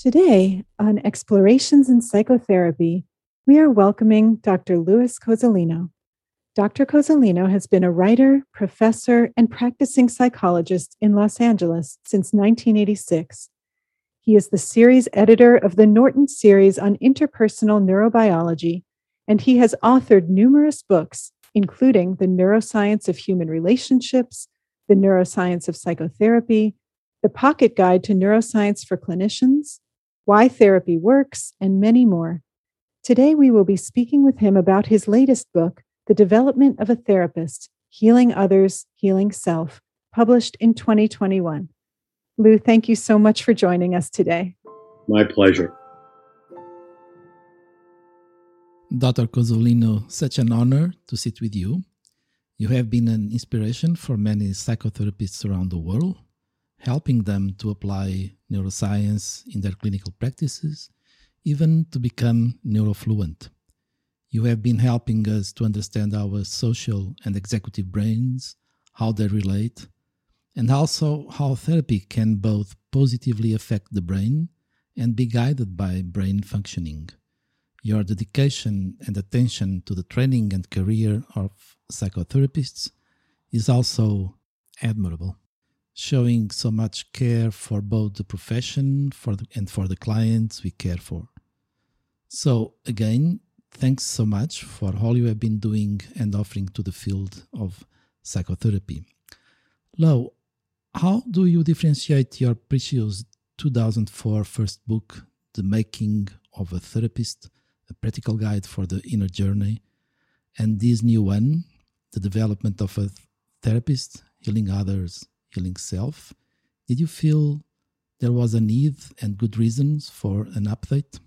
Today, on Explorations in Psychotherapy, we are welcoming Dr. Louis Cozolino. Dr. Cozolino has been a writer, professor, and practicing psychologist in Los Angeles since 1986. He is the series editor of the Norton series on interpersonal neurobiology, and he has authored numerous books, including The Neuroscience of Human Relationships, The Neuroscience of Psychotherapy, The Pocket Guide to Neuroscience for Clinicians, why therapy works, and many more. Today, we will be speaking with him about his latest book, The Development of a Therapist Healing Others, Healing Self, published in 2021. Lou, thank you so much for joining us today. My pleasure. Dr. Cozolino, such an honor to sit with you. You have been an inspiration for many psychotherapists around the world helping them to apply neuroscience in their clinical practices, even to become neurofluent. You have been helping us to understand our social and executive brains, how they relate, and also how therapy can both positively affect the brain and be guided by brain functioning. Your dedication and attention to the training and career of psychotherapists is also admirable showing so much care for both the profession for the, and for the clients we care for. So, again, thanks so much for all you have been doing and offering to the field of psychotherapy. Lou, how do you differentiate your precious 2004 first book, The Making of a Therapist, a practical guide for the inner journey, and this new one, The Development of a Therapist, Healing Others, healing self. Did you feel there was a need and good reasons for an update?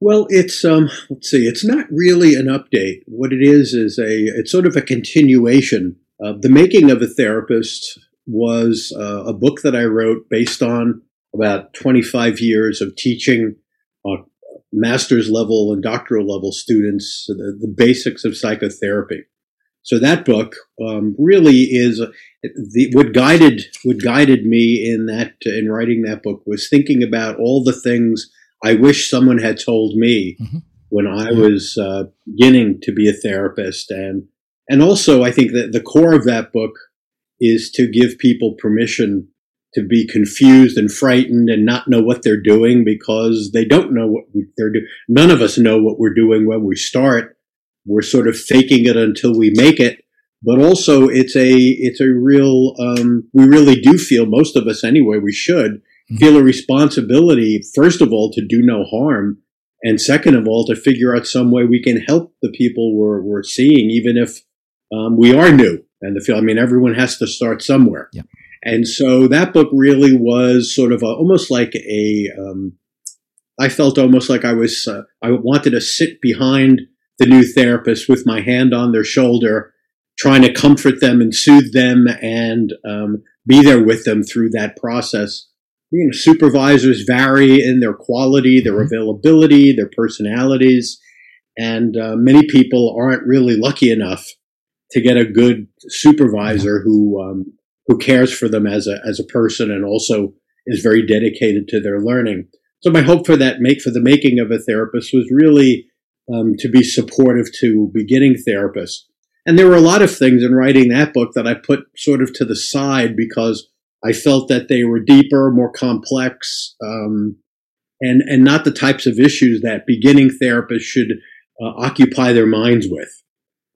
Well, it's um, let's see, it's not really an update. What it is is a it's sort of a continuation. Uh, the making of a therapist was uh, a book that I wrote based on about 25 years of teaching uh, master's level and doctoral level students the, the basics of psychotherapy. So that book um, really is the, what guided what guided me in that in writing that book was thinking about all the things I wish someone had told me mm-hmm. when I was uh, beginning to be a therapist, and and also I think that the core of that book is to give people permission to be confused and frightened and not know what they're doing because they don't know what they're doing. None of us know what we're doing when we start we're sort of faking it until we make it. But also, it's a it's a real. Um, we really do feel most of us anyway. We should mm-hmm. feel a responsibility, first of all, to do no harm, and second of all, to figure out some way we can help the people we're we're seeing, even if um, we are new. And the feel. I mean, everyone has to start somewhere. Yeah. And so that book really was sort of a, almost like a. Um, I felt almost like I was. Uh, I wanted to sit behind the new therapist with my hand on their shoulder, trying to comfort them and soothe them and um, be there with them through that process. You know, supervisors vary in their quality, their mm-hmm. availability, their personalities, and uh, many people aren't really lucky enough to get a good supervisor who um, who cares for them as a as a person and also is very dedicated to their learning. So my hope for that make for the making of a therapist was really um, to be supportive to beginning therapists. And there were a lot of things in writing that book that I put sort of to the side because I felt that they were deeper, more complex, um, and and not the types of issues that beginning therapists should uh, occupy their minds with.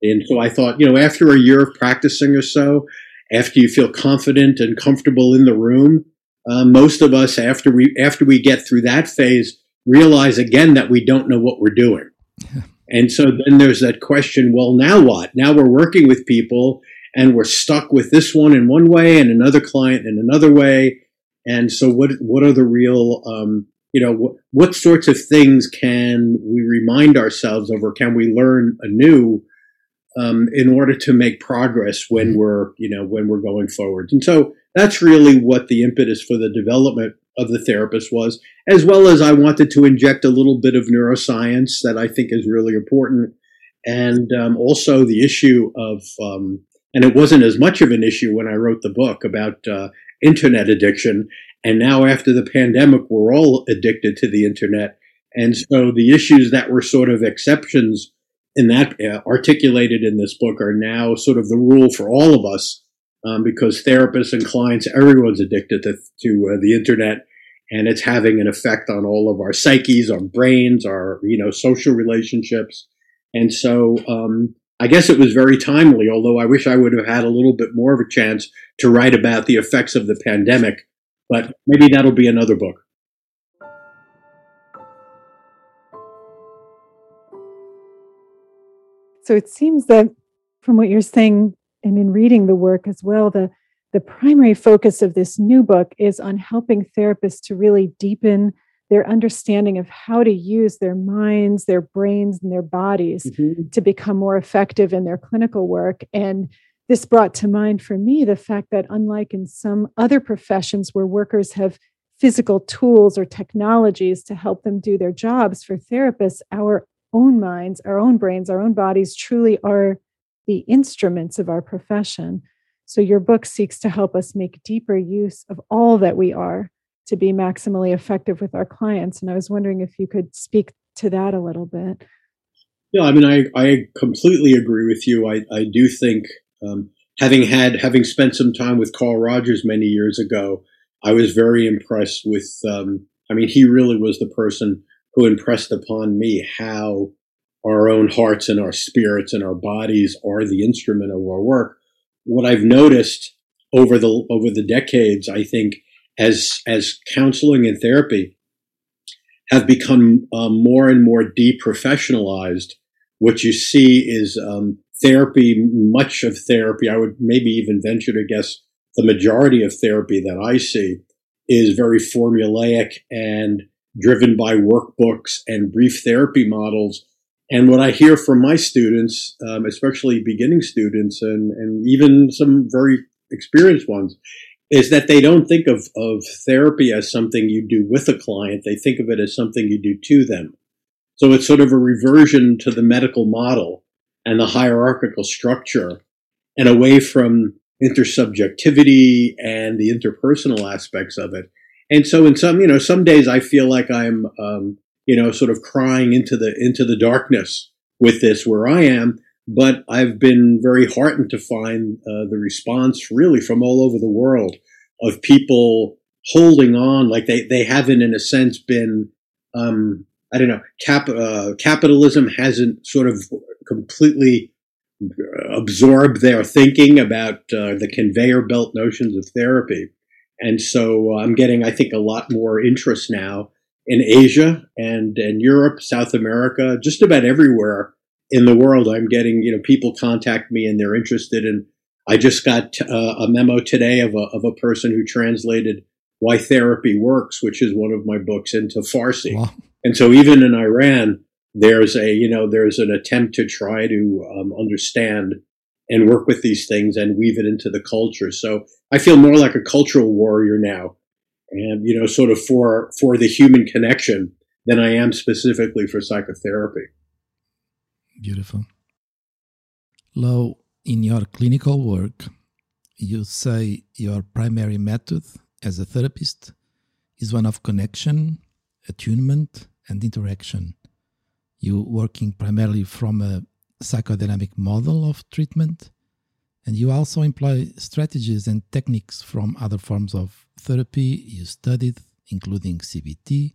And so I thought, you know, after a year of practicing or so, after you feel confident and comfortable in the room, uh, most of us after we after we get through that phase realize again that we don't know what we're doing. and so then there's that question well, now what? Now we're working with people and we're stuck with this one in one way and another client in another way. And so, what what are the real, um, you know, what, what sorts of things can we remind ourselves of, or can we learn anew um, in order to make progress when mm-hmm. we're, you know, when we're going forward? And so, that's really what the impetus for the development of the therapist was, as well as I wanted to inject a little bit of neuroscience that I think is really important. And um, also the issue of, um, and it wasn't as much of an issue when I wrote the book about uh, internet addiction And now after the pandemic, we're all addicted to the internet. And so the issues that were sort of exceptions in that uh, articulated in this book are now sort of the rule for all of us um, because therapists and clients, everyone's addicted to, to uh, the internet and it's having an effect on all of our psyches, our brains, our, you know, social relationships. And so, um, I guess it was very timely, although I wish I would have had a little bit more of a chance to write about the effects of the pandemic. But maybe that'll be another book. So it seems that from what you're saying and in reading the work as well, the the primary focus of this new book is on helping therapists to really deepen their understanding of how to use their minds, their brains, and their bodies mm-hmm. to become more effective in their clinical work. And this brought to mind for me the fact that, unlike in some other professions where workers have physical tools or technologies to help them do their jobs, for therapists, our own minds, our own brains, our own bodies truly are the instruments of our profession. So, your book seeks to help us make deeper use of all that we are to be maximally effective with our clients. And I was wondering if you could speak to that a little bit. Yeah, I mean, I, I completely agree with you. I, I do think, um, having had, having spent some time with Carl Rogers many years ago, I was very impressed with, um, I mean, he really was the person who impressed upon me how our own hearts and our spirits and our bodies are the instrument of our work. What I've noticed over the, over the decades, I think, as as counseling and therapy have become um, more and more deprofessionalized, what you see is um, therapy. Much of therapy, I would maybe even venture to guess, the majority of therapy that I see is very formulaic and driven by workbooks and brief therapy models. And what I hear from my students, um, especially beginning students and, and even some very experienced ones, is that they don't think of, of therapy as something you do with a client. They think of it as something you do to them. So it's sort of a reversion to the medical model and the hierarchical structure and away from intersubjectivity and the interpersonal aspects of it. And so in some, you know, some days I feel like I'm, um, you know, sort of crying into the, into the darkness with this where I am. But I've been very heartened to find uh, the response really from all over the world of people holding on, like they, they haven't, in a sense, been, um, I don't know, cap, uh, capitalism hasn't sort of completely absorbed their thinking about uh, the conveyor belt notions of therapy. And so uh, I'm getting, I think, a lot more interest now in Asia and, and Europe, South America, just about everywhere in the world, I'm getting, you know, people contact me and they're interested in. I just got uh, a memo today of a, of a person who translated Why Therapy Works, which is one of my books, into Farsi. Wow. And so even in Iran, there's a, you know, there's an attempt to try to um, understand and work with these things and weave it into the culture. So I feel more like a cultural warrior now and, you know, sort of for, for the human connection than I am specifically for psychotherapy. Beautiful. Lou in your clinical work, you say your primary method as a therapist is one of connection, attunement, and interaction. You working primarily from a psychodynamic model of treatment, and you also employ strategies and techniques from other forms of therapy you studied, including CBT,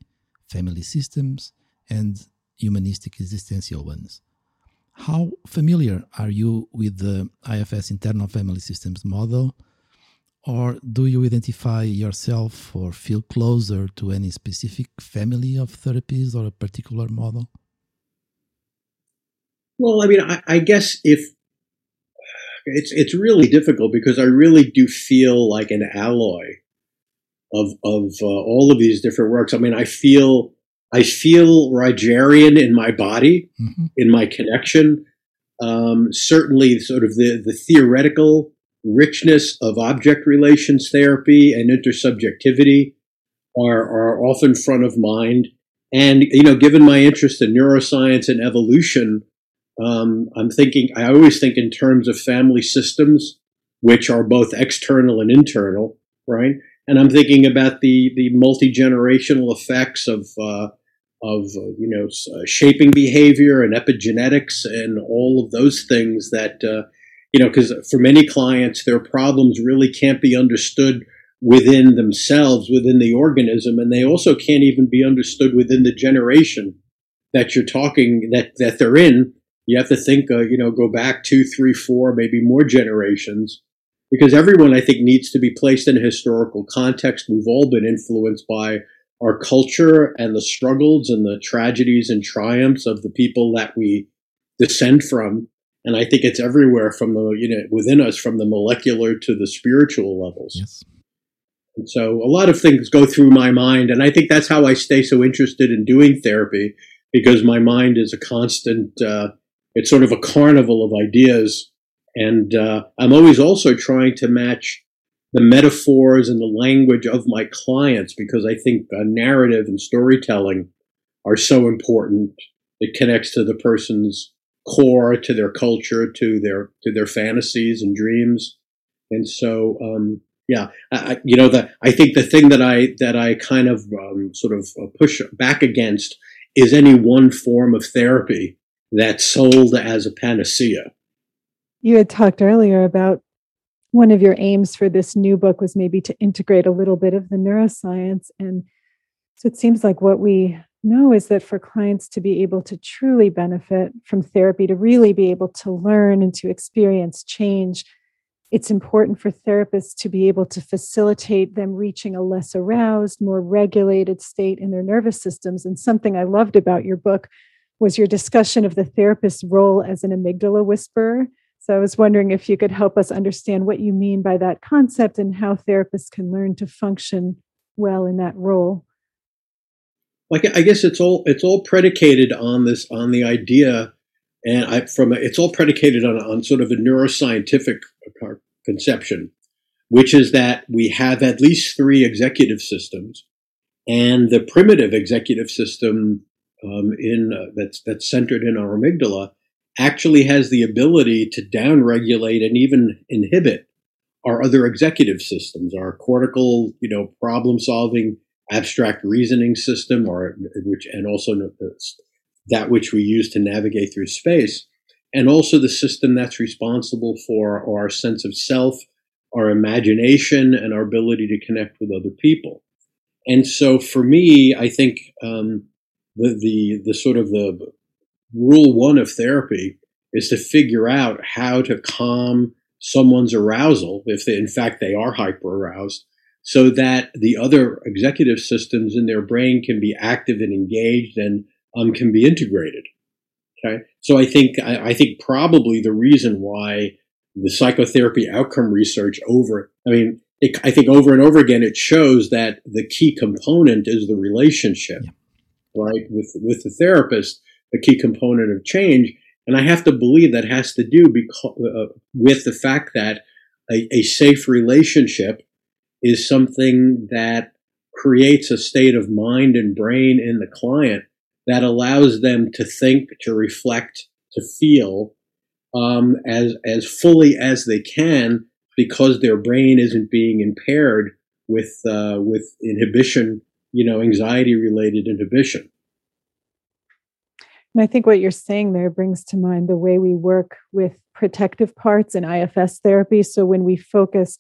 family systems, and humanistic existential ones. How familiar are you with the IFS internal family systems model? Or do you identify yourself or feel closer to any specific family of therapies or a particular model? Well, I mean, I, I guess if it's it's really difficult because I really do feel like an alloy of of uh, all of these different works. I mean, I feel I feel Rogerian in my body, mm-hmm. in my connection. Um, certainly, sort of the, the theoretical richness of object relations therapy and intersubjectivity are, are often front of mind. And, you know, given my interest in neuroscience and evolution, um, I'm thinking, I always think in terms of family systems, which are both external and internal, right? and I'm thinking about the the multi generational effects of uh, of uh, you know uh, shaping behavior and epigenetics and all of those things that uh, you know because for many clients their problems really can't be understood within themselves within the organism and they also can't even be understood within the generation that you're talking that that they're in you have to think uh, you know go back two three four maybe more generations because everyone i think needs to be placed in a historical context we've all been influenced by our culture and the struggles and the tragedies and triumphs of the people that we descend from. And I think it's everywhere from the, you know, within us from the molecular to the spiritual levels. Yes. And so a lot of things go through my mind. And I think that's how I stay so interested in doing therapy because my mind is a constant, uh, it's sort of a carnival of ideas. And uh, I'm always also trying to match the metaphors and the language of my clients because I think narrative and storytelling are so important. It connects to the person's core, to their culture, to their to their fantasies and dreams, and so um, yeah, I, you know that I think the thing that I that I kind of um, sort of uh, push back against is any one form of therapy that's sold as a panacea. You had talked earlier about one of your aims for this new book was maybe to integrate a little bit of the neuroscience. And so it seems like what we know is that for clients to be able to truly benefit from therapy, to really be able to learn and to experience change, it's important for therapists to be able to facilitate them reaching a less aroused, more regulated state in their nervous systems. And something I loved about your book was your discussion of the therapist's role as an amygdala whisperer so I was wondering if you could help us understand what you mean by that concept and how therapists can learn to function well in that role. Like I guess it's all it's all predicated on this on the idea, and I, from a, it's all predicated on on sort of a neuroscientific uh, conception, which is that we have at least three executive systems, and the primitive executive system um, in uh, that's that's centered in our amygdala actually has the ability to downregulate and even inhibit our other executive systems, our cortical, you know, problem solving, abstract reasoning system, or which, and also that which we use to navigate through space, and also the system that's responsible for our sense of self, our imagination, and our ability to connect with other people. And so, for me, I think um, the the the sort of the rule one of therapy is to figure out how to calm someone's arousal, if they, in fact they are hyper aroused, so that the other executive systems in their brain can be active and engaged and um, can be integrated. Okay, so I think I, I think probably the reason why the psychotherapy outcome research over, I mean, it, I think over and over again it shows that the key component is the relationship, right, with with the therapist a key component of change. And I have to believe that has to do because, uh, with the fact that a, a safe relationship is something that creates a state of mind and brain in the client that allows them to think, to reflect, to feel um, as as fully as they can because their brain isn't being impaired with uh, with inhibition, you know, anxiety related inhibition. And I think what you're saying there brings to mind the way we work with protective parts in IFS therapy. So when we focus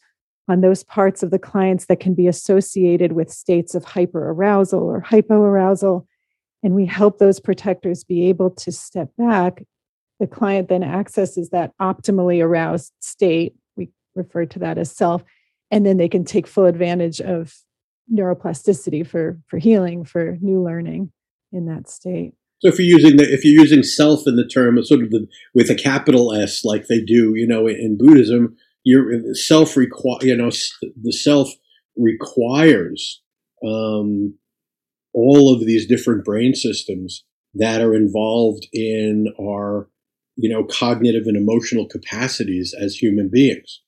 on those parts of the clients that can be associated with states of hyperarousal or hypoarousal, and we help those protectors be able to step back, the client then accesses that optimally aroused state. We refer to that as self, and then they can take full advantage of neuroplasticity for, for healing, for new learning in that state. So if you're using the if you're using self in the term sort of the with a capital S like they do, you know, in Buddhism, your self require you know the self requires um, all of these different brain systems that are involved in our you know cognitive and emotional capacities as human beings.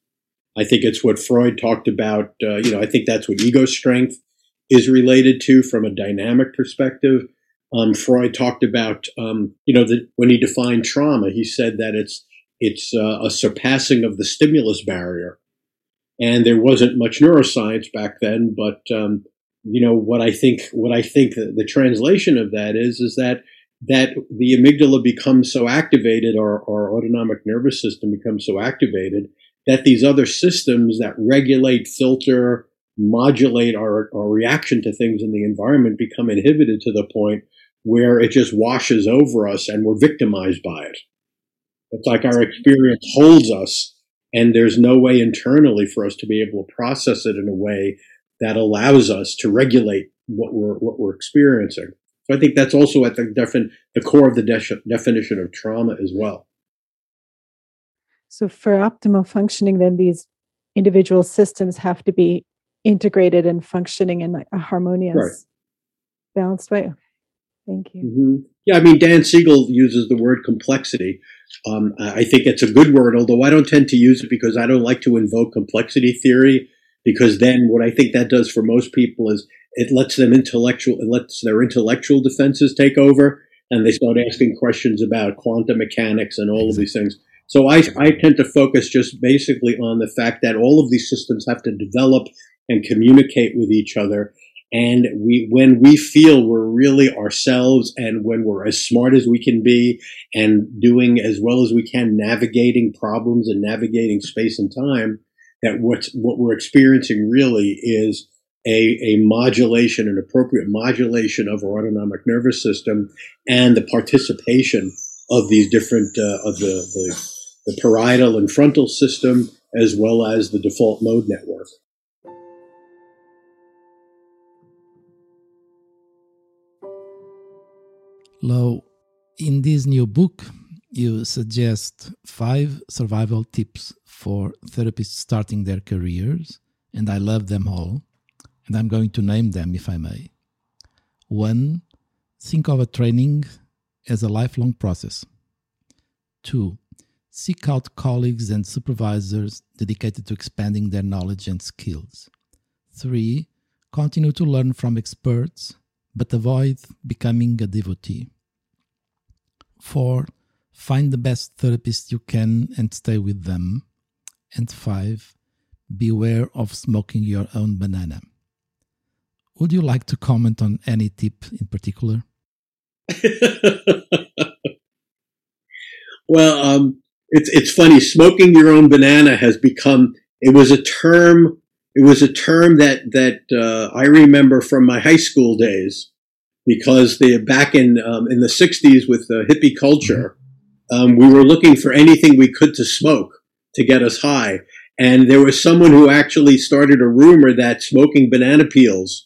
I think it's what Freud talked about. Uh, you know, I think that's what ego strength is related to from a dynamic perspective. Um, Freud talked about, um, you know, that when he defined trauma, he said that it's it's uh, a surpassing of the stimulus barrier. and there wasn't much neuroscience back then. But um, you know what I think what I think the, the, translation of that is is that that the amygdala becomes so activated, or our autonomic nervous system becomes so activated that these other systems that regulate, filter, modulate our, our reaction to things in the environment become inhibited to the point where it just washes over us and we're victimized by it. It's like our experience holds us and there's no way internally for us to be able to process it in a way that allows us to regulate what we're, what we're experiencing. So I think that's also at the, defin- the core of the de- definition of trauma as well. So for optimal functioning, then these individual systems have to be integrated and functioning in a harmonious, right. balanced way. Thank you. Mm-hmm. Yeah, I mean, Dan Siegel uses the word complexity. Um, I think it's a good word, although I don't tend to use it because I don't like to invoke complexity theory. Because then, what I think that does for most people is it lets them intellectual, it lets their intellectual defenses take over, and they start asking questions about quantum mechanics and all of these things. So I, I tend to focus just basically on the fact that all of these systems have to develop and communicate with each other. And we, when we feel we're really ourselves and when we're as smart as we can be and doing as well as we can navigating problems and navigating space and time, that what, what we're experiencing really is a, a modulation, an appropriate modulation of our autonomic nervous system and the participation of these different, uh, of the, the, the parietal and frontal system, as well as the default mode network. Lou, in this new book, you suggest five survival tips for therapists starting their careers, and I love them all, and I'm going to name them if I may. One, think of a training as a lifelong process. Two, seek out colleagues and supervisors dedicated to expanding their knowledge and skills. Three, continue to learn from experts, but avoid becoming a devotee. Four, find the best therapist you can and stay with them. And five, beware of smoking your own banana. Would you like to comment on any tip in particular? well, um, it's it's funny. Smoking your own banana has become. It was a term. It was a term that that uh, I remember from my high school days because they back in um, in the '60s with the hippie culture, um, we were looking for anything we could to smoke to get us high. And there was someone who actually started a rumor that smoking banana peels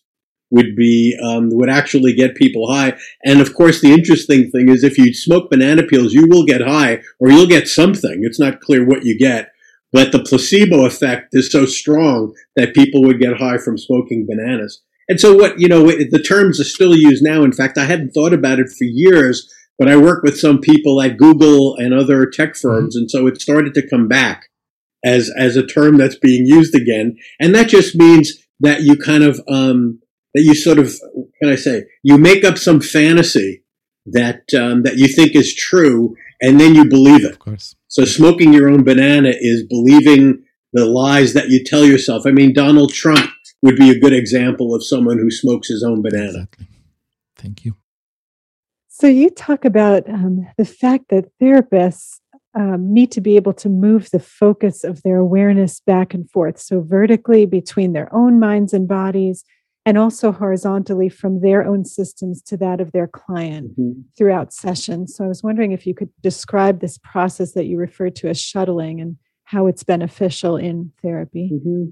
would be um, would actually get people high. And of course, the interesting thing is if you smoke banana peels, you will get high, or you'll get something. It's not clear what you get, but the placebo effect is so strong that people would get high from smoking bananas. And so what, you know, the terms are still used now. In fact, I hadn't thought about it for years, but I work with some people at Google and other tech firms. And so it started to come back as, as a term that's being used again. And that just means that you kind of, um, that you sort of, can I say, you make up some fantasy that, um, that you think is true and then you believe it. Of course. So smoking your own banana is believing the lies that you tell yourself. I mean, Donald Trump would be a good example of someone who smokes his own banana. Exactly. Thank you. So you talk about um, the fact that therapists um, need to be able to move the focus of their awareness back and forth, so vertically between their own minds and bodies, and also horizontally from their own systems to that of their client mm-hmm. throughout sessions. So I was wondering if you could describe this process that you referred to as shuttling and how it's beneficial in therapy. Mm-hmm.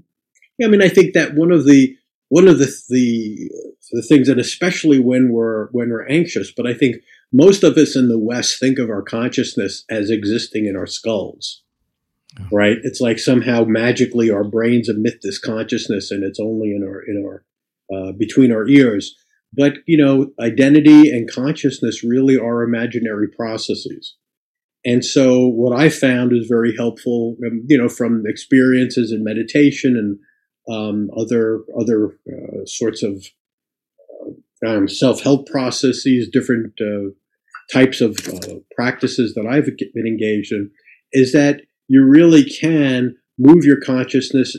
Yeah, I mean, I think that one of the one of the the the things, and especially when we're when we're anxious, but I think most of us in the West think of our consciousness as existing in our skulls. Oh. Right? It's like somehow magically our brains emit this consciousness, and it's only in our in our uh, between our ears. But you know, identity and consciousness really are imaginary processes. And so, what I found is very helpful, um, you know, from experiences in meditation and um, other other uh, sorts of uh, um, self help processes, different uh, types of uh, practices that I've been engaged in, is that you really can move your consciousness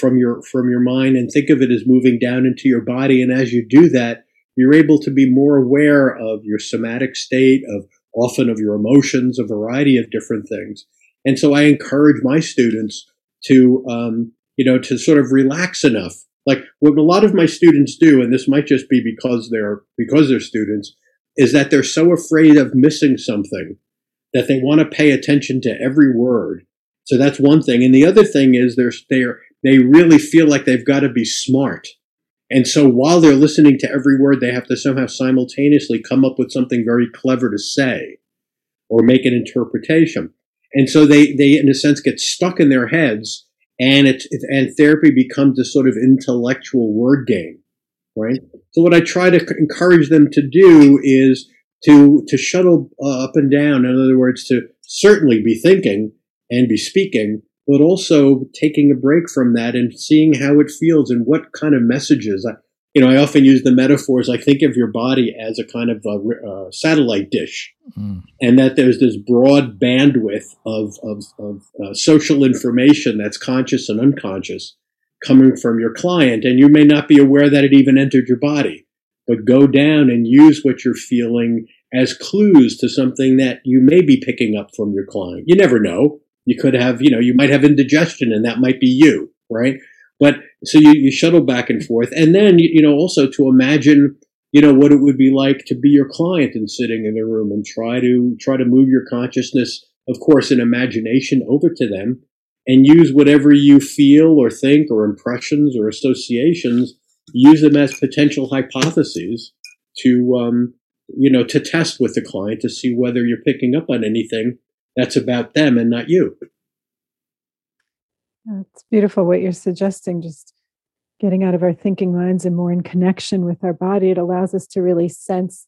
from your from your mind and think of it as moving down into your body. And as you do that, you're able to be more aware of your somatic state, of often of your emotions, a variety of different things. And so I encourage my students to, um, you know, to sort of relax enough. Like what a lot of my students do, and this might just be because they're because they're students, is that they're so afraid of missing something that they want to pay attention to every word. So that's one thing. And the other thing is they're they're they really feel like they've got to be smart. And so while they're listening to every word, they have to somehow simultaneously come up with something very clever to say or make an interpretation. And so they, they, in a sense, get stuck in their heads and it, and therapy becomes a sort of intellectual word game, right? So what I try to encourage them to do is to, to shuttle uh, up and down. In other words, to certainly be thinking and be speaking, but also taking a break from that and seeing how it feels and what kind of messages. I, you know, I often use the metaphors I think of your body as a kind of a, a satellite dish, mm. and that there's this broad bandwidth of of, of uh, social information that's conscious and unconscious coming from your client, and you may not be aware that it even entered your body. But go down and use what you're feeling as clues to something that you may be picking up from your client. You never know you could have, you know, you might have indigestion and that might be you, right? But so you, you shuttle back and forth. And then, you know, also to imagine, you know, what it would be like to be your client and sitting in the room and try to, try to move your consciousness, of course, in imagination over to them and use whatever you feel or think or impressions or associations, use them as potential hypotheses to, um, you know, to test with the client to see whether you're picking up on anything that's about them and not you. It's beautiful what you're suggesting, just getting out of our thinking minds and more in connection with our body. It allows us to really sense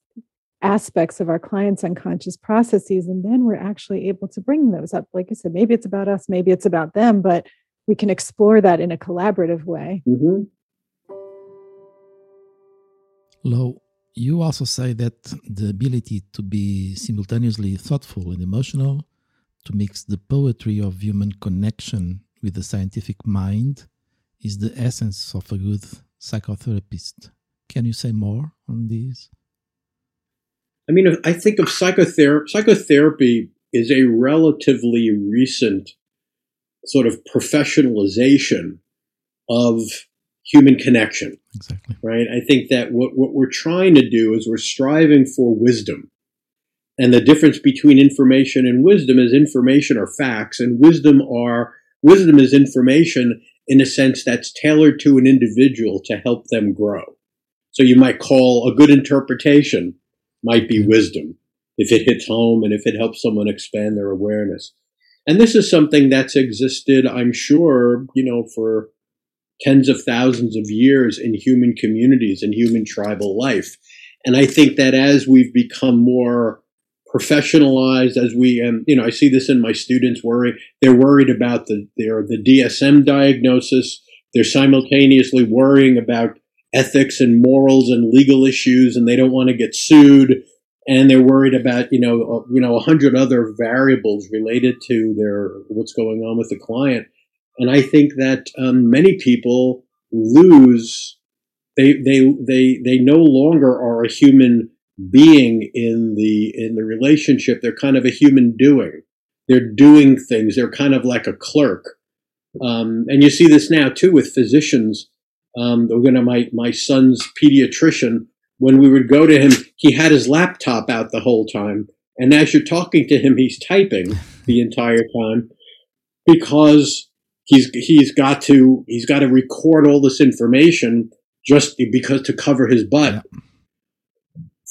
aspects of our clients' unconscious processes. And then we're actually able to bring those up. Like you said, maybe it's about us, maybe it's about them, but we can explore that in a collaborative way. Mm-hmm. Lou, you also say that the ability to be simultaneously thoughtful and emotional to mix the poetry of human connection with the scientific mind is the essence of a good psychotherapist. Can you say more on this? I mean, I think of psychotherapy. Psychotherapy is a relatively recent sort of professionalization of human connection. Exactly. Right. I think that what, what we're trying to do is we're striving for wisdom. And the difference between information and wisdom is information are facts and wisdom are wisdom is information in a sense that's tailored to an individual to help them grow. So you might call a good interpretation might be wisdom if it hits home and if it helps someone expand their awareness. And this is something that's existed, I'm sure, you know, for tens of thousands of years in human communities and human tribal life. And I think that as we've become more professionalized as we and you know i see this in my students worry they're worried about the their the dsm diagnosis. They're simultaneously worrying about ethics and morals and legal issues and they don't want to get sued. And they're worried about you know uh, you know a hundred other variables related to their what's going on with the client. And i think that um, many people lose they they they they no longer are a human being in the in the relationship they're kind of a human doing. They're doing things. They're kind of like a clerk. Um, and you see this now too with physicians. Um, we're gonna my my son's pediatrician when we would go to him he had his laptop out the whole time. And as you're talking to him he's typing the entire time because he's he's got to he's got to record all this information just because to cover his butt. Yeah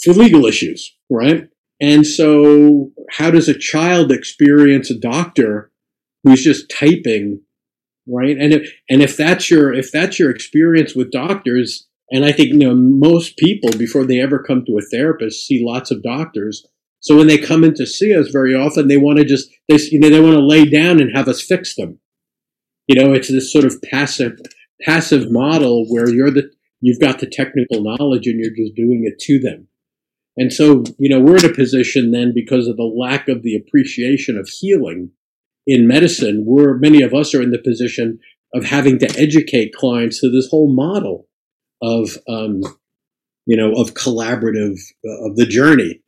for legal issues, right? And so, how does a child experience a doctor who's just typing, right? And if, and if that's your if that's your experience with doctors, and I think you know most people before they ever come to a therapist see lots of doctors. So when they come in to see us, very often they want to just they you know they want to lay down and have us fix them. You know, it's this sort of passive passive model where you're the you've got the technical knowledge and you're just doing it to them. And so, you know, we're in a position then because of the lack of the appreciation of healing in medicine, we're, many of us are in the position of having to educate clients to this whole model of, um, you know, of collaborative, uh, of the journey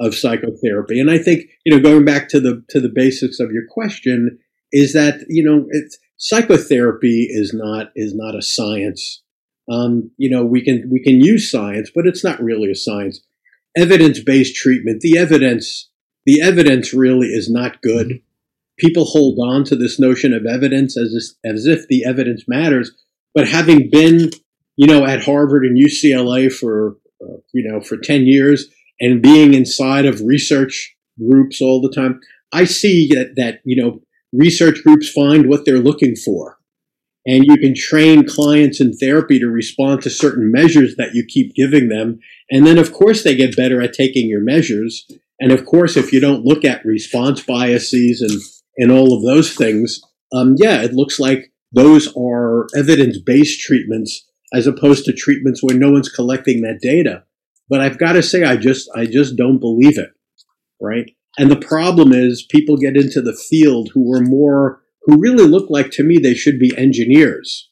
of psychotherapy. And I think, you know, going back to the, to the basics of your question is that, you know, it's, psychotherapy is not, is not a science. Um, you know, we can, we can use science, but it's not really a science. Evidence-based treatment, the evidence, the evidence really is not good. People hold on to this notion of evidence as, as if the evidence matters. But having been, you know, at Harvard and UCLA for, uh, you know, for 10 years, and being inside of research groups all the time, I see that, that, you know, research groups find what they're looking for. And you can train clients in therapy to respond to certain measures that you keep giving them. And then, of course, they get better at taking your measures. And of course, if you don't look at response biases and, and all of those things, um, yeah, it looks like those are evidence based treatments as opposed to treatments where no one's collecting that data. But I've got to say, I just, I just don't believe it. Right. And the problem is people get into the field who are more, who really look like to me they should be engineers.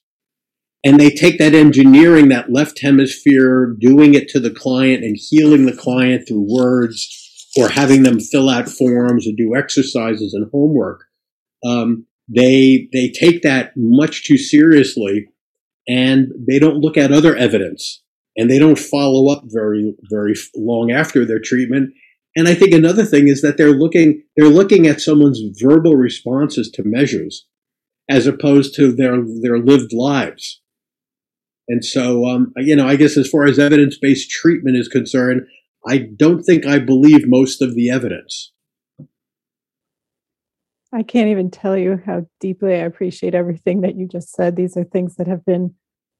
And they take that engineering, that left hemisphere, doing it to the client and healing the client through words or having them fill out forms or do exercises and homework. Um, they, they take that much too seriously and they don't look at other evidence and they don't follow up very very long after their treatment. And I think another thing is that they're looking they're looking at someone's verbal responses to measures as opposed to their their lived lives. And so, um, you know, I guess as far as evidence based treatment is concerned, I don't think I believe most of the evidence. I can't even tell you how deeply I appreciate everything that you just said. These are things that have been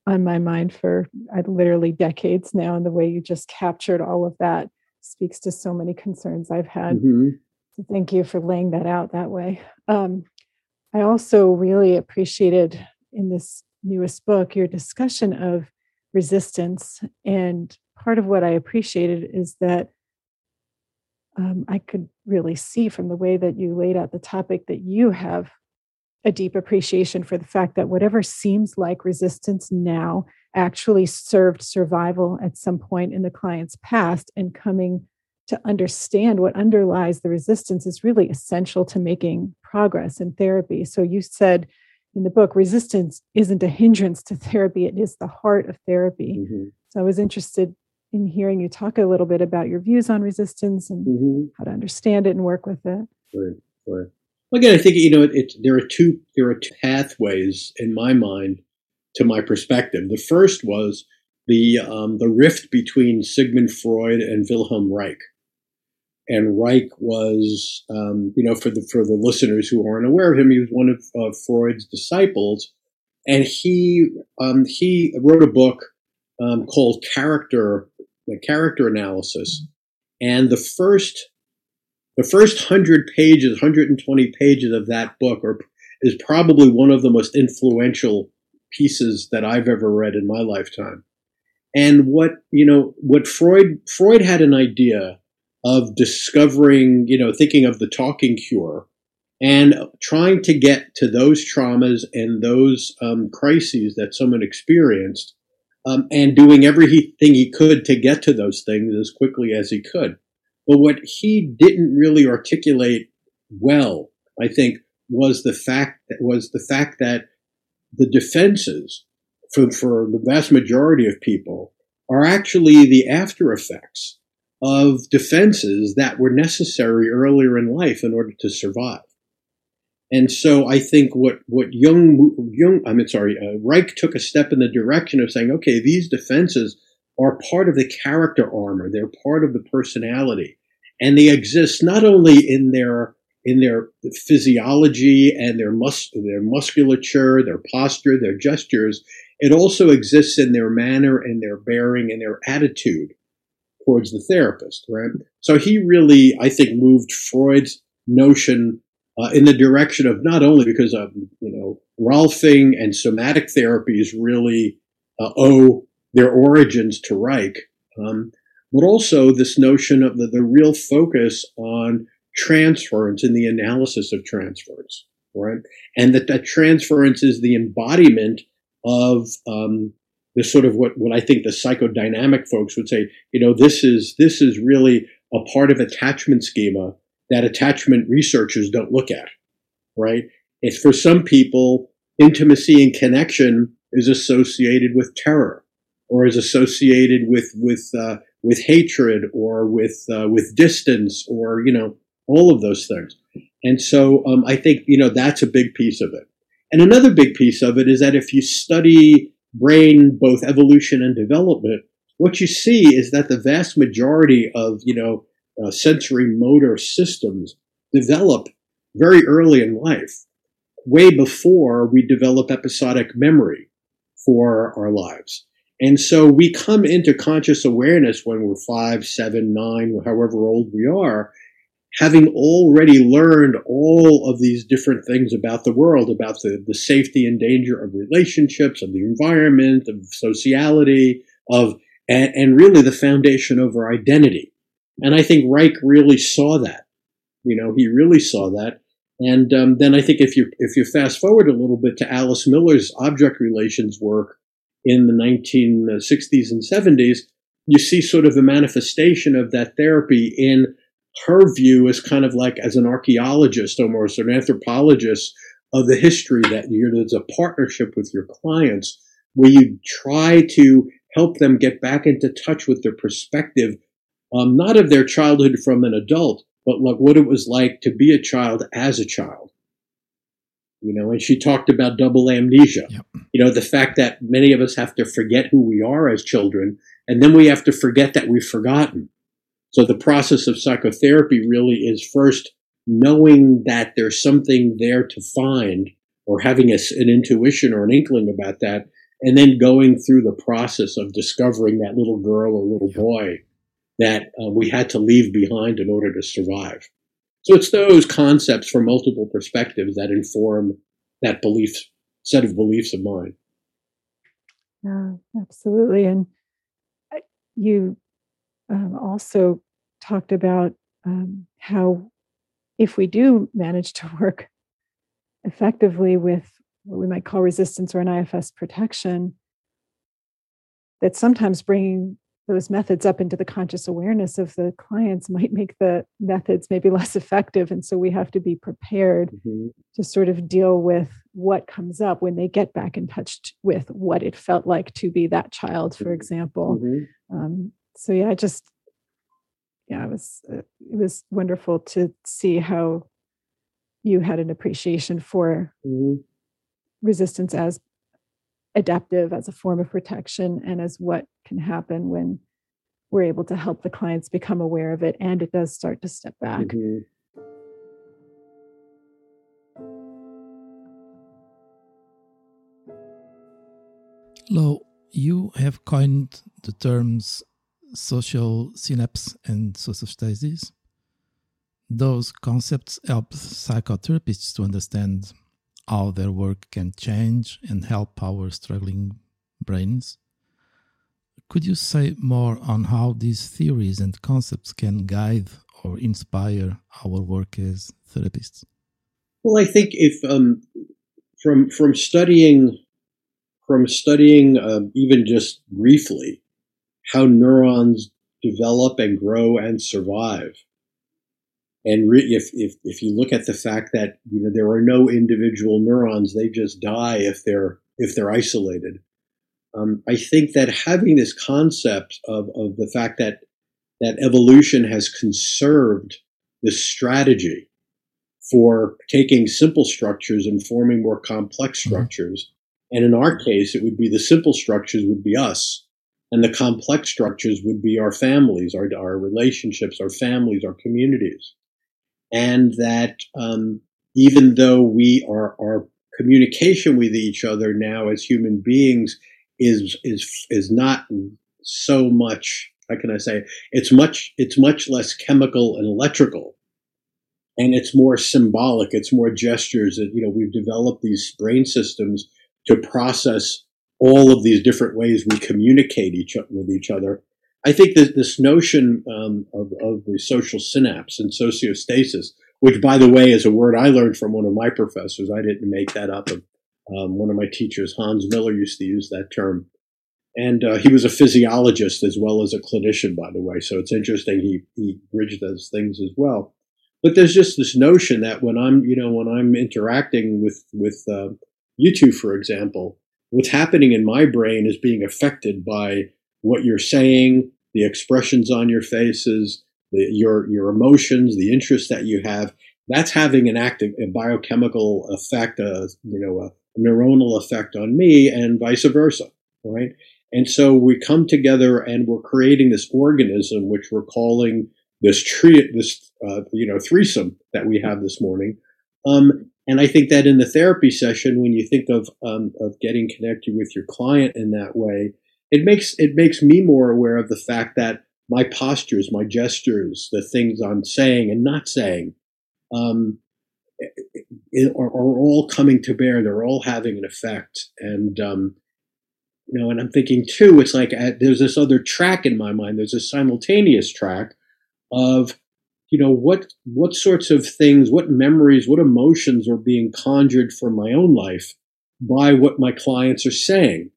on my mind for uh, literally decades now. And the way you just captured all of that speaks to so many concerns I've had. Mm-hmm. So thank you for laying that out that way. Um, I also really appreciated in this newest book your discussion of resistance. And part of what I appreciated is that um, I could really see from the way that you laid out the topic that you have a deep appreciation for the fact that whatever seems like resistance now actually served survival at some point in the client's past and coming to understand what underlies the resistance is really essential to making progress in therapy. So you said in the book, resistance isn't a hindrance to therapy, it is the heart of therapy. Mm-hmm. So I was interested in hearing you talk a little bit about your views on resistance and mm-hmm. how to understand it and work with it. Right, right. Again, I think you know it, it, there are two there are two pathways in my mind to my perspective. The first was the um, the rift between Sigmund Freud and Wilhelm Reich, and Reich was um, you know for the for the listeners who aren't aware of him, he was one of uh, Freud's disciples, and he um, he wrote a book um, called Character the Character Analysis, and the first the first 100 pages, 120 pages of that book are, is probably one of the most influential pieces that I've ever read in my lifetime. And what, you know, what Freud, Freud had an idea of discovering, you know, thinking of the talking cure and trying to get to those traumas and those um, crises that someone experienced um, and doing everything he could to get to those things as quickly as he could. But what he didn't really articulate well, I think, was the fact that was the fact that the defenses for, for the vast majority of people are actually the after effects of defenses that were necessary earlier in life in order to survive. And so I think what, what Jung, Jung, I mean, sorry, uh, Reich took a step in the direction of saying, okay, these defenses are part of the character armor. They're part of the personality. And they exist not only in their in their physiology and their mus- their musculature, their posture, their gestures, it also exists in their manner and their bearing and their attitude towards the therapist, right? So he really, I think, moved Freud's notion uh, in the direction of not only because of, you know, Rolfing and somatic therapies really uh, owe their origins to Reich, um, but also this notion of the, the real focus on transference and the analysis of transference. right? And that that transference is the embodiment of um, the sort of what, what I think the psychodynamic folks would say, you know, this is, this is really a part of attachment schema that attachment researchers don't look at, right? It's for some people, intimacy and connection is associated with terror or is associated with, with, uh, with hatred or with, uh, with distance or, you know, all of those things. And so, um, I think, you know, that's a big piece of it. And another big piece of it is that if you study brain, both evolution and development, what you see is that the vast majority of, you know, uh, sensory motor systems develop very early in life, way before we develop episodic memory for our lives. And so we come into conscious awareness when we're five, seven, nine, however old we are, having already learned all of these different things about the world, about the, the safety and danger of relationships, of the environment, of sociality, of, and, and really the foundation of our identity. And I think Reich really saw that. You know, he really saw that. And um, then I think if you if you fast forward a little bit to Alice Miller's object relations work in the 1960s and 70s, you see sort of a manifestation of that therapy in her view is kind of like as an archaeologist almost an anthropologist of the history that you're there's a partnership with your clients where you try to help them get back into touch with their perspective um, not of their childhood from an adult but like what it was like to be a child as a child. You know and she talked about double amnesia. Yep. you know the fact that many of us have to forget who we are as children and then we have to forget that we've forgotten so the process of psychotherapy really is first knowing that there's something there to find or having a, an intuition or an inkling about that, and then going through the process of discovering that little girl or little boy that uh, we had to leave behind in order to survive. So it's those concepts from multiple perspectives that inform that belief set of beliefs of mine. Yeah, absolutely. And you um, also talked about um, how if we do manage to work effectively with what we might call resistance or an IFS protection, that sometimes bringing those methods up into the conscious awareness of the clients might make the methods maybe less effective. And so we have to be prepared mm-hmm. to sort of deal with what comes up when they get back in touch with what it felt like to be that child, for mm-hmm. example. Mm-hmm. Um, so yeah, I just yeah, it was uh, it was wonderful to see how you had an appreciation for mm-hmm. resistance as adaptive as a form of protection and as what can happen when we're able to help the clients become aware of it and it does start to step back. Mm-hmm. Lou, you have coined the terms social synapse and sociostasis. Those concepts help psychotherapists to understand how their work can change and help our struggling brains. Could you say more on how these theories and concepts can guide or inspire our work as therapists? Well, I think if um, from from studying from studying um, even just briefly how neurons develop and grow and survive. And re- if, if, if you look at the fact that you know there are no individual neurons, they just die if they're if they're isolated. Um, I think that having this concept of, of the fact that that evolution has conserved this strategy for taking simple structures and forming more complex mm-hmm. structures. And in our case, it would be the simple structures would be us. And the complex structures would be our families, our, our relationships, our families, our communities. And that um, even though we are, our communication with each other now as human beings is, is, is not so much, how can I say, it's much, it's much less chemical and electrical. And it's more symbolic. It's more gestures that, you know, we've developed these brain systems to process all of these different ways we communicate each with each other. I think that this notion um, of, of the social synapse and sociostasis which, by the way, is a word I learned from one of my professors. I didn't make that up. Um, one of my teachers, Hans Miller, used to use that term. And uh, he was a physiologist as well as a clinician, by the way. So it's interesting he, he bridged those things as well. But there's just this notion that when I'm, you know, when I'm interacting with with uh, you two, for example, what's happening in my brain is being affected by what you're saying, the expressions on your faces, the, your your emotions, the interest that you have. That's having an active, a biochemical effect, a you know, a neuronal effect on me, and vice versa, right? And so we come together and we're creating this organism, which we're calling this tree, this uh, you know threesome that we have this morning. Um, and I think that in the therapy session, when you think of um, of getting connected with your client in that way, it makes it makes me more aware of the fact that my postures, my gestures, the things I'm saying and not saying, um, are, are, all coming to bear. They're all having an effect, and um, you know, and I'm thinking too. It's like uh, there's this other track in my mind. There's a simultaneous track of you know what what sorts of things what memories what emotions are being conjured from my own life by what my clients are saying?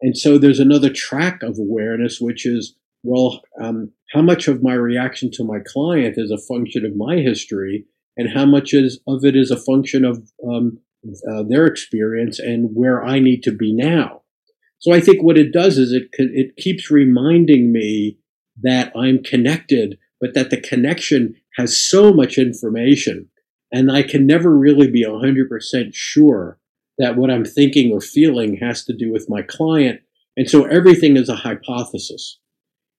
And so there's another track of awareness which is well um, how much of my reaction to my client is a function of my history and how much is of it is a function of um, uh, their experience and where i need to be now. So i think what it does is it it keeps reminding me that i'm connected but that the connection has so much information and I can never really be 100% sure that what I'm thinking or feeling has to do with my client. And so everything is a hypothesis.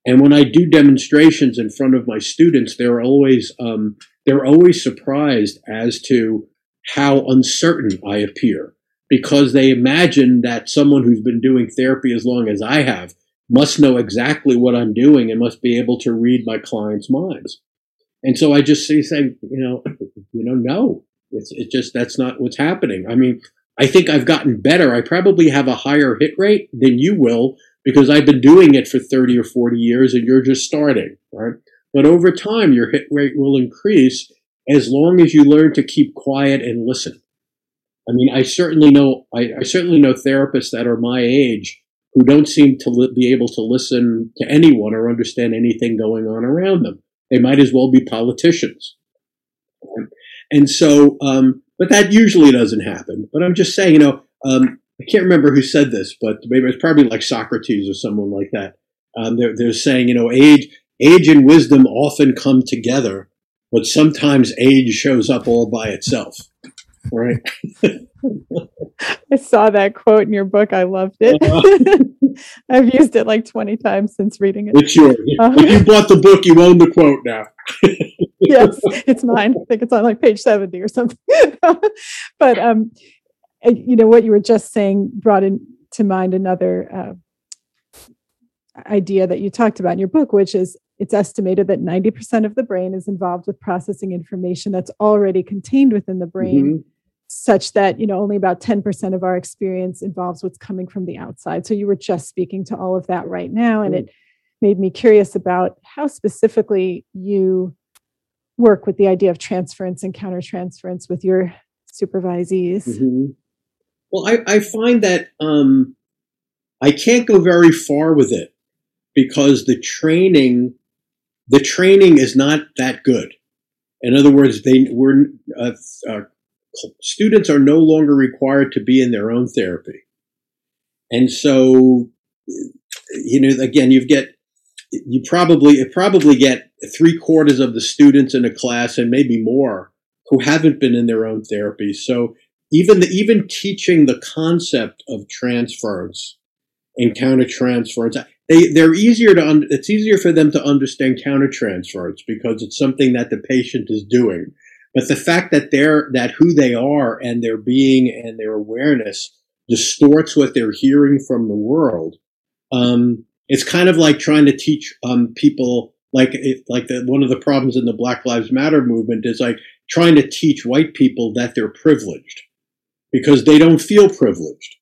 And when I do demonstrations in front of my students, they're always, um, they're always surprised as to how uncertain I appear because they imagine that someone who's been doing therapy as long as I have must know exactly what I'm doing and must be able to read my clients' minds. And so I just say, say you know, you know, no, it's it just that's not what's happening. I mean, I think I've gotten better. I probably have a higher hit rate than you will because I've been doing it for 30 or 40 years and you're just starting, right? But over time, your hit rate will increase as long as you learn to keep quiet and listen. I mean, I certainly know, I, I certainly know therapists that are my age who don't seem to li- be able to listen to anyone or understand anything going on around them. They might as well be politicians. And so, um, but that usually doesn't happen. But I'm just saying, you know, um, I can't remember who said this, but maybe it's probably like Socrates or someone like that. Um, they're, they're saying, you know, age, age and wisdom often come together, but sometimes age shows up all by itself. Right. I saw that quote in your book. I loved it. Uh, I've used it like 20 times since reading it. It's yours. Uh, if you bought the book, you own the quote now. yes, it's mine. I think it's on like page 70 or something. but, um, you know, what you were just saying brought in to mind another uh, idea that you talked about in your book, which is it's estimated that 90% of the brain is involved with processing information that's already contained within the brain. Mm-hmm such that you know only about 10% of our experience involves what's coming from the outside. So you were just speaking to all of that right now and it made me curious about how specifically you work with the idea of transference and countertransference with your supervisees. Mm-hmm. well I, I, find that um, i can't go very far with it because the training the training is not that good. In other words they were uh, uh, students are no longer required to be in their own therapy. And so, you know, again, you get, you probably, you probably get three quarters of the students in a class and maybe more who haven't been in their own therapy. So even the, even teaching the concept of transference and countertransference, they, they're easier to, un, it's easier for them to understand countertransference because it's something that the patient is doing but the fact that they're, that who they are and their being and their awareness distorts what they're hearing from the world. Um, it's kind of like trying to teach, um, people like, it, like the, one of the problems in the Black Lives Matter movement is like trying to teach white people that they're privileged because they don't feel privileged.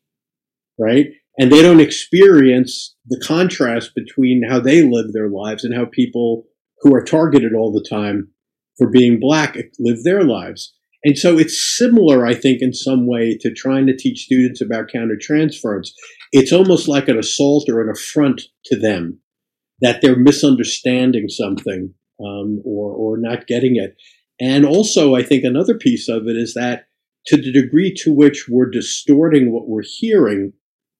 Right. And they don't experience the contrast between how they live their lives and how people who are targeted all the time for being black live their lives. And so it's similar, I think, in some way to trying to teach students about countertransference. It's almost like an assault or an affront to them that they're misunderstanding something um, or, or not getting it. And also, I think another piece of it is that to the degree to which we're distorting what we're hearing,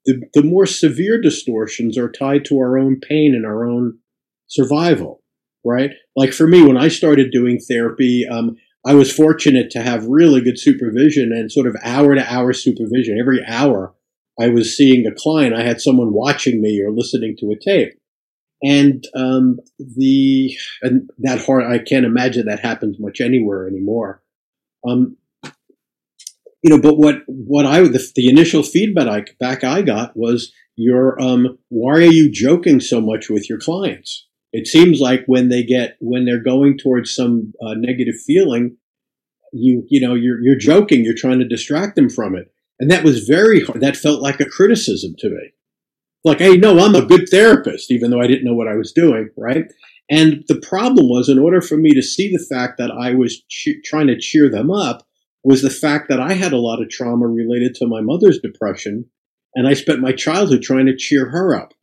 the, the more severe distortions are tied to our own pain and our own survival, right? Like for me, when I started doing therapy, um, I was fortunate to have really good supervision and sort of hour to hour supervision. Every hour I was seeing a client, I had someone watching me or listening to a tape. And um, the and that hard, I can't imagine that happens much anywhere anymore. Um, you know, but what what I the, the initial feedback I, back I got was, "You're um, why are you joking so much with your clients?" It seems like when they get when they're going towards some uh, negative feeling, you you know you're you're joking, you're trying to distract them from it, and that was very hard. That felt like a criticism to me. Like, hey, no, I'm a good therapist, even though I didn't know what I was doing, right? And the problem was, in order for me to see the fact that I was che- trying to cheer them up, was the fact that I had a lot of trauma related to my mother's depression, and I spent my childhood trying to cheer her up.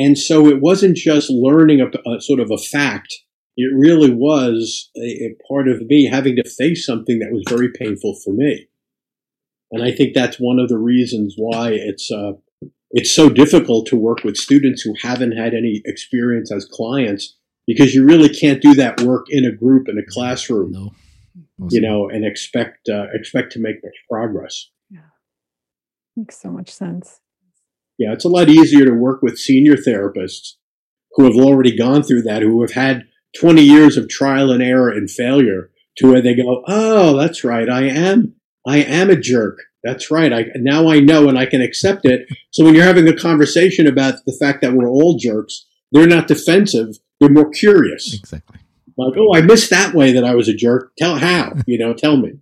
And so it wasn't just learning a, a sort of a fact. It really was a, a part of me having to face something that was very painful for me. And I think that's one of the reasons why it's uh, it's so difficult to work with students who haven't had any experience as clients because you really can't do that work in a group in a classroom. No you know, and expect uh, expect to make much progress. Yeah, makes so much sense. Yeah, it's a lot easier to work with senior therapists who have already gone through that, who have had 20 years of trial and error and failure, to where they go, "Oh, that's right, I am, I am a jerk. That's right. I now I know and I can accept it." So when you're having a conversation about the fact that we're all jerks, they're not defensive; they're more curious. Exactly. Like, oh, I missed that way that I was a jerk. Tell how, you know, tell me.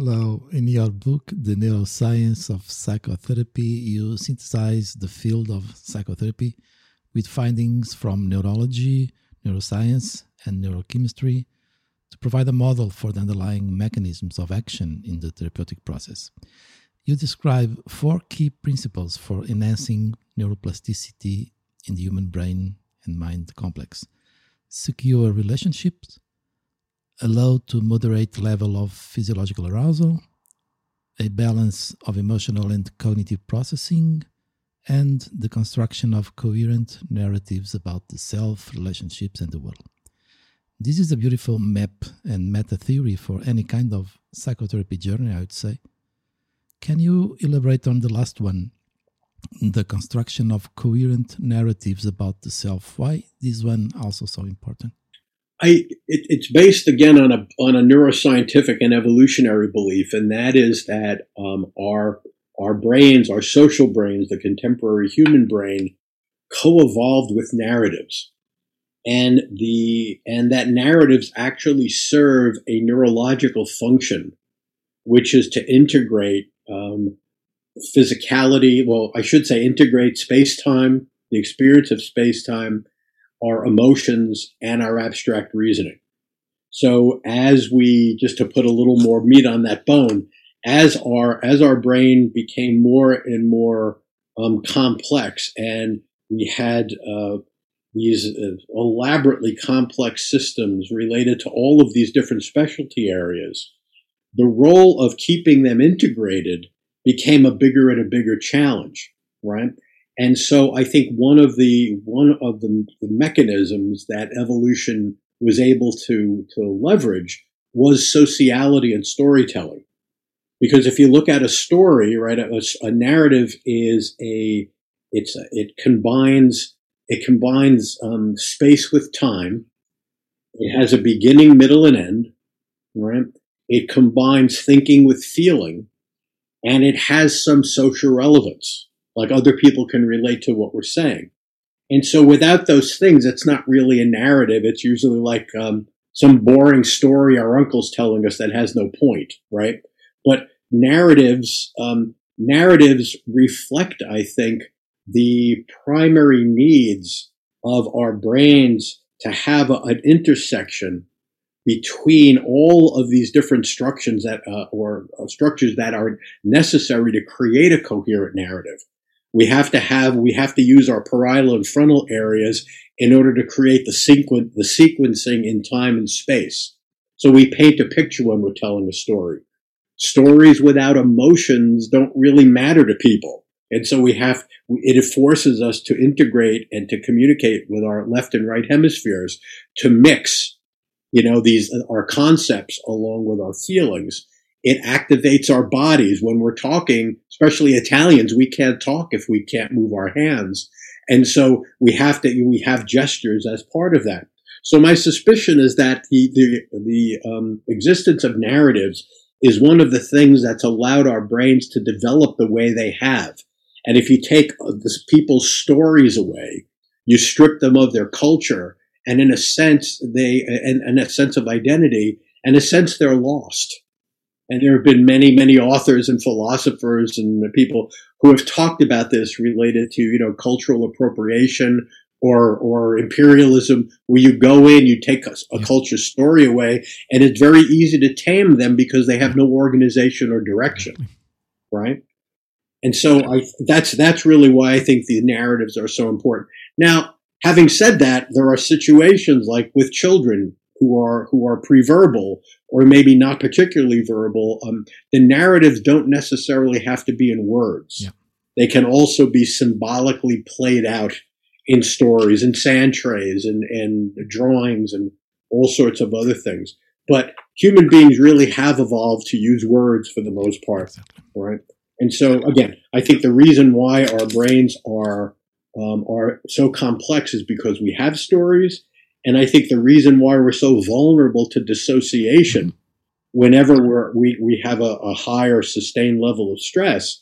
Lou, in your book, The Neuroscience of Psychotherapy, you synthesize the field of psychotherapy with findings from neurology, neuroscience, and neurochemistry to provide a model for the underlying mechanisms of action in the therapeutic process. You describe four key principles for enhancing neuroplasticity in the human brain and mind complex. Secure relationships, a low to moderate level of physiological arousal, a balance of emotional and cognitive processing, and the construction of coherent narratives about the self, relationships, and the world. This is a beautiful map and meta theory for any kind of psychotherapy journey, I would say. Can you elaborate on the last one? The construction of coherent narratives about the self. Why this one also so important? I, it, it's based again on a on a neuroscientific and evolutionary belief, and that is that um, our our brains, our social brains, the contemporary human brain, co-evolved with narratives, and the and that narratives actually serve a neurological function, which is to integrate um, physicality. Well, I should say integrate space time, the experience of space time, our emotions, and our abstract reasoning. So as we, just to put a little more meat on that bone, as our as our brain became more and more um, complex, and we had uh, these uh, elaborately complex systems related to all of these different specialty areas, the role of keeping them integrated became a bigger and a bigger challenge, right? And so I think one of the one of the, the mechanisms that evolution was able to to leverage was sociality and storytelling. Because if you look at a story, right, a, a narrative is a it's a, it combines it combines um, space with time. It has a beginning, middle, and end, right? It combines thinking with feeling, and it has some social relevance. Like other people can relate to what we're saying. And so without those things, it's not really a narrative. It's usually like um, some boring story our uncle's telling us that has no point, right? But narratives, um, narratives reflect, I think, the primary needs of our brains to have a, an intersection between all of these different structures that uh, or uh, structures that are necessary to create a coherent narrative. We have to have we have to use our parietal and frontal areas in order to create the sequence the sequencing in time and space. So we paint a picture when we're telling a story. Stories without emotions don't really matter to people. And so we have, it forces us to integrate and to communicate with our left and right hemispheres to mix you know, these our concepts along with our feelings. It activates our bodies when we're talking, especially Italians. We can't talk if we can't move our hands. And so we have to, we have gestures as part of that. So my suspicion is that the, the, the um, existence of narratives is one of the things that's allowed our brains to develop the way they have. And if you take uh, this people's stories away, you strip them of their culture, and in a sense they and, and a sense of identity and a sense they're lost and there have been many many authors and philosophers and people who have talked about this related to you know cultural appropriation or or imperialism where you go in you take a, a culture story away and it's very easy to tame them because they have no organization or direction right? And so I, that's that's really why I think the narratives are so important. Now, Having said that, there are situations like with children who are who are pre-verbal or maybe not particularly verbal. Um, the narratives don't necessarily have to be in words. Yeah. They can also be symbolically played out in stories and sand trays and, and drawings and all sorts of other things. But human beings really have evolved to use words for the most part, right? And so again, I think the reason why our brains are um, are so complex is because we have stories. And I think the reason why we're so vulnerable to dissociation whenever we're, we, we have a, a higher sustained level of stress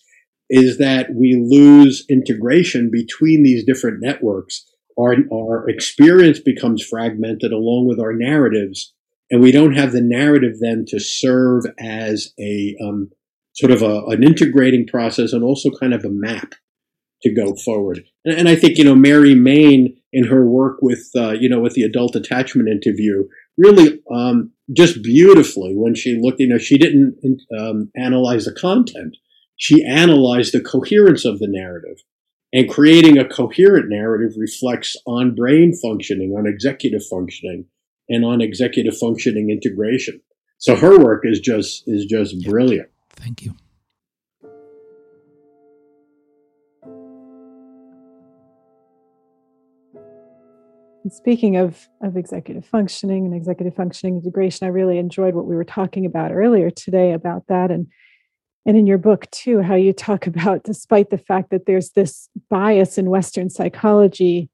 is that we lose integration between these different networks. Our, our experience becomes fragmented along with our narratives, and we don't have the narrative then to serve as a um, sort of a, an integrating process and also kind of a map to go forward. And, and I think, you know, Mary Main in her work with, uh, you know, with the adult attachment interview really um, just beautifully when she looked, you know, she didn't um, analyze the content. She analyzed the coherence of the narrative. And creating a coherent narrative reflects on brain functioning, on executive functioning, and on executive functioning integration. So her work is just is just brilliant. Thank you. And speaking of, of executive functioning and executive functioning integration, I really enjoyed what we were talking about earlier today about that. And, and in your book, too, how you talk about, despite the fact that there's this bias in Western psychology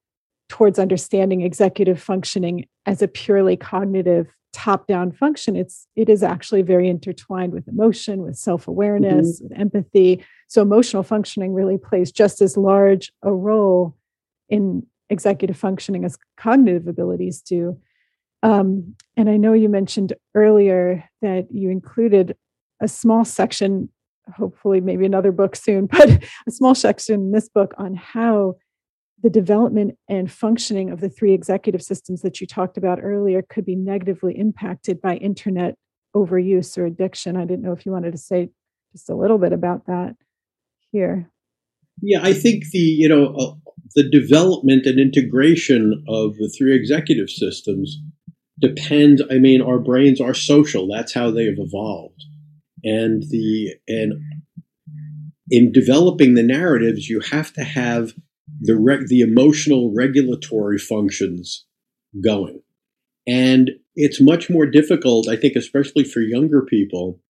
towards understanding executive functioning as a purely cognitive top-down function it's it is actually very intertwined with emotion with self-awareness mm-hmm. with empathy so emotional functioning really plays just as large a role in executive functioning as cognitive abilities do. Um, and I know you mentioned earlier that you included a small section, hopefully, maybe another book soon, but a small section in this book on how the development and functioning of the three executive systems that you talked about earlier could be negatively impacted by internet overuse or addiction. I didn't know if you wanted to say just a little bit about that here. Yeah, I think the you know uh, the development and integration of the three executive systems depends. I mean, our brains are social. That's how they have evolved, and the and in developing the narratives, you have to have the the emotional regulatory functions going, and it's much more difficult, I think, especially for younger people,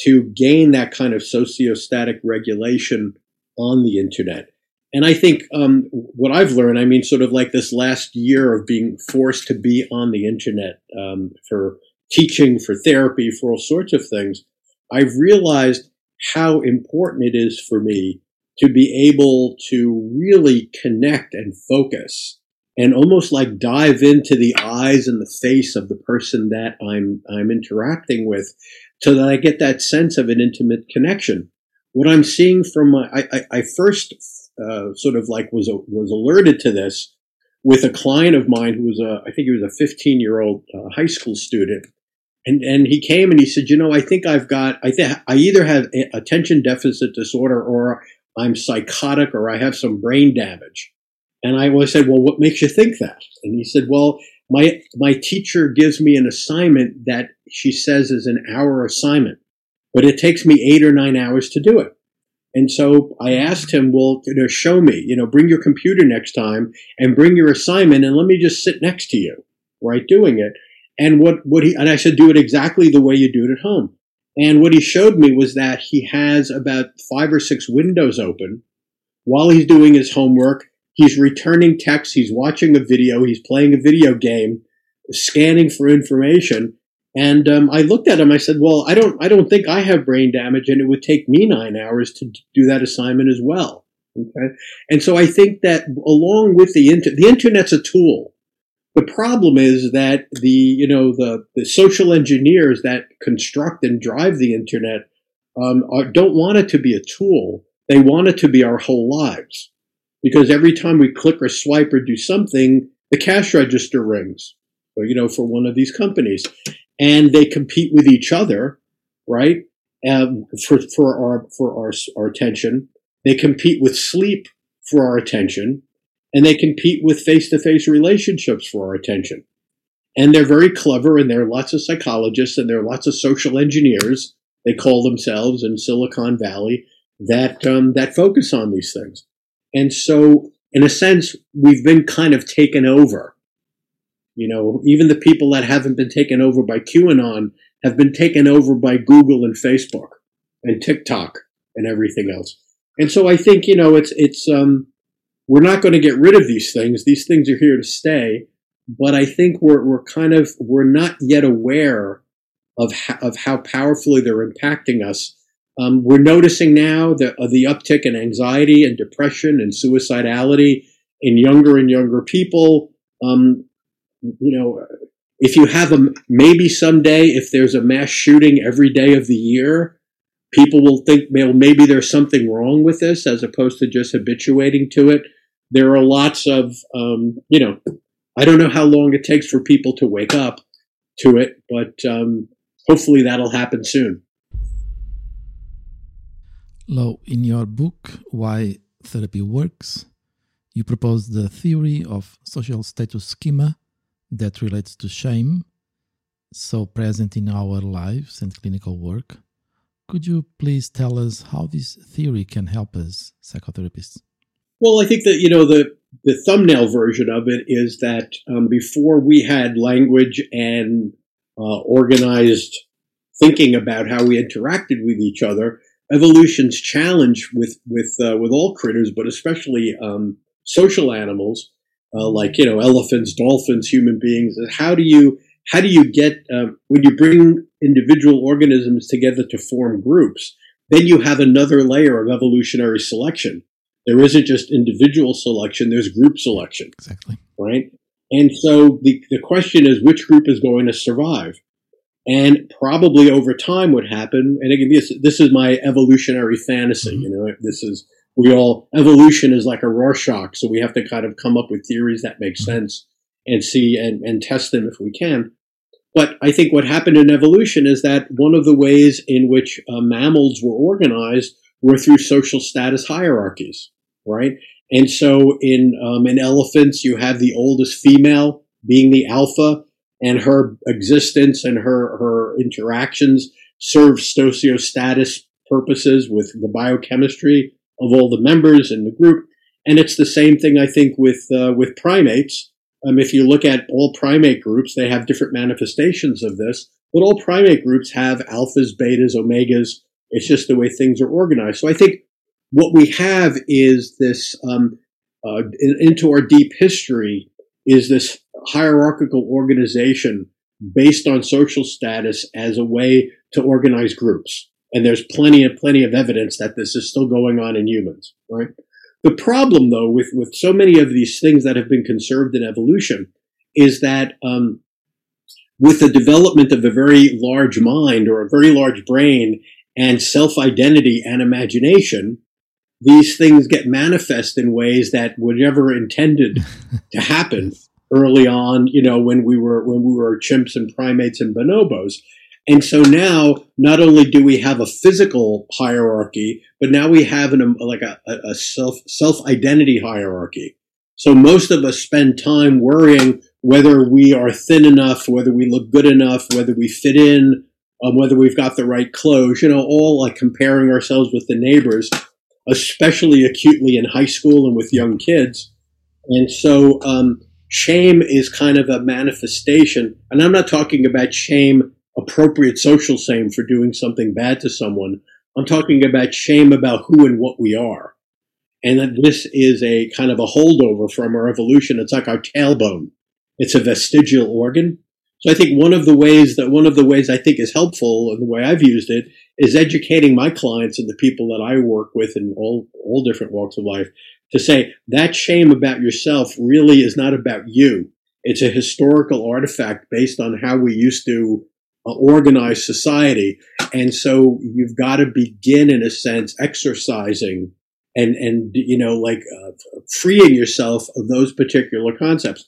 to gain that kind of sociostatic regulation on the internet. And I think um, what I've learned, I mean, sort of like this last year of being forced to be on the internet um, for teaching, for therapy, for all sorts of things, I've realized how important it is for me to be able to really connect and focus and almost like dive into the eyes and the face of the person that I'm I'm interacting with so that I get that sense of an intimate connection. What I'm seeing from my, I, I, I first uh, sort of like was was alerted to this with a client of mine who was a I think he was a 15 year old uh, high school student, and and he came and he said, you know, I think I've got I think I either have attention deficit disorder or I'm psychotic or I have some brain damage. And I was said, well, what makes you think that? And he said, well, my my teacher gives me an assignment that she says is an hour assignment, but it takes me eight or nine hours to do it. And so I asked him, well, you know, show me, you know, bring your computer next time and bring your assignment and let me just sit next to you, right, doing it. And what, what he, and I said, do it exactly the way you do it at home. And what he showed me was that he has about five or six windows open while he's doing his homework He's returning texts. He's watching a video. He's playing a video game, scanning for information. And um, I looked at him. I said, "Well, I don't, I don't think I have brain damage, and it would take me nine hours to do that assignment as well." Okay, and so I think that along with the internet, the internet's a tool. The problem is that the you know the the social engineers that construct and drive the internet um, are, don't want it to be a tool. They want it to be our whole lives because every time we click or swipe or do something, the cash register rings, you know, for one of these companies, and they compete with each other, right? Um, for for our for our our attention, they compete with sleep for our attention, and they compete with face to face relationships for our attention. And they're very clever, and there are lots of psychologists, and there are lots of social engineers. They call themselves in Silicon Valley that um, that focus on these things. And so, in a sense, we've been kind of taken over. You know, even the people that haven't been taken over by QAnon have been taken over by Google and Facebook and TikTok and everything else. And so I think, you know, it's, it's, um, we're not going to get rid of these things. These things are here to stay. But I think we're, we're kind of, we're not yet aware of, how, of how powerfully they're impacting us um, we're noticing now the, uh, the uptick in anxiety and depression and suicidality in younger and younger people. Um, you know, if you have a maybe someday, if there's a mass shooting every day of the year, people will think well, maybe there's something wrong with this as opposed to just habituating to it. There are lots of, um, you know, I don't know how long it takes for people to wake up to it, but um, hopefully that'll happen soon. Lou, in your book, Why Therapy Works, you propose the theory of social status schema that relates to shame, so present in our lives and clinical work. Could you please tell us how this theory can help us psychotherapists? Well, I think that, you know, the, the thumbnail version of it is that um, before we had language and uh, organized thinking about how we interacted with each other, evolution's challenge with with uh, with all critters, but especially um, social animals uh, like you know elephants, dolphins, human beings. How do you how do you get um, when you bring individual organisms together to form groups? Then you have another layer of evolutionary selection. There isn't just individual selection; there's group selection. Exactly. Right. And so the, the question is which group is going to survive? And probably over time would happen. And again, this, this is my evolutionary fantasy. Mm-hmm. You know, this is, we all, evolution is like a Rorschach. So we have to kind of come up with theories that make sense and see and, and test them if we can. But I think what happened in evolution is that one of the ways in which uh, mammals were organized were through social status hierarchies, right? And so in um, in elephants, you have the oldest female being the alpha, and her existence and her, her interactions serve sociostatic purposes with the biochemistry of all the members in the group. And it's the same thing, I think, with, uh, with primates. Um, if you look at all primate groups, they have different manifestations of this, but all primate groups have alphas, betas, omegas. It's just the way things are organized. So I think what we have is this, um, uh, in, into our deep history, is this hierarchical organization based on social status as a way to organize groups. And there's plenty of plenty of evidence that this is still going on in humans, right? The problem, though, with with so many of these things that have been conserved in evolution, is that um, with the development of a very large mind or a very large brain and self identity and imagination, these things get manifest in ways that were never intended to happen early on, you know, when we were when we were chimps and primates and bonobos. And so now, not only do we have a physical hierarchy, but now we have an, like a, a self self identity hierarchy. So most of us spend time worrying whether we are thin enough, whether we look good enough, whether we fit in, um, whether we've got the right clothes. You know, all like comparing ourselves with the neighbors, especially acutely in high school and with young kids. And so um, shame is kind of a manifestation, and I'm not talking about shame appropriate social shame for doing something bad to someone. I'm talking about shame about who and what we are. And that this is a kind of a holdover from our evolution. It's like our tailbone. It's a vestigial organ. So I think one of the ways that one of the ways I think is helpful and the way I've used it is educating my clients and the people that I work with in all, all different walks of life to say that shame about yourself really is not about you. It's a historical artifact based on how we used to organized society. And so you've got to begin, in a sense, exercising and, and, you know, like uh, freeing yourself of those particular concepts.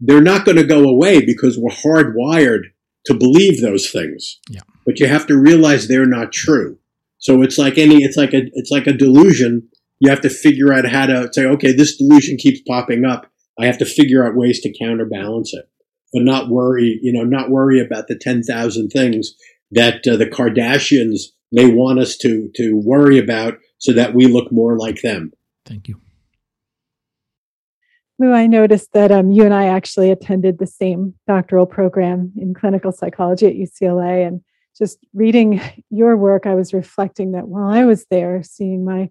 They're not going to go away because we're hardwired to believe those things. Yeah. But you have to realize they're not true. So it's like any, it's like a, it's like a delusion. You have to figure out how to say, okay, this delusion keeps popping up. I have to figure out ways to counterbalance it but not worry, you know, not worry about the 10,000 things that uh, the Kardashians may want us to, to worry about so that we look more like them. Thank you. Lou, I noticed that um, you and I actually attended the same doctoral program in clinical psychology at UCLA. And just reading your work, I was reflecting that while I was there seeing my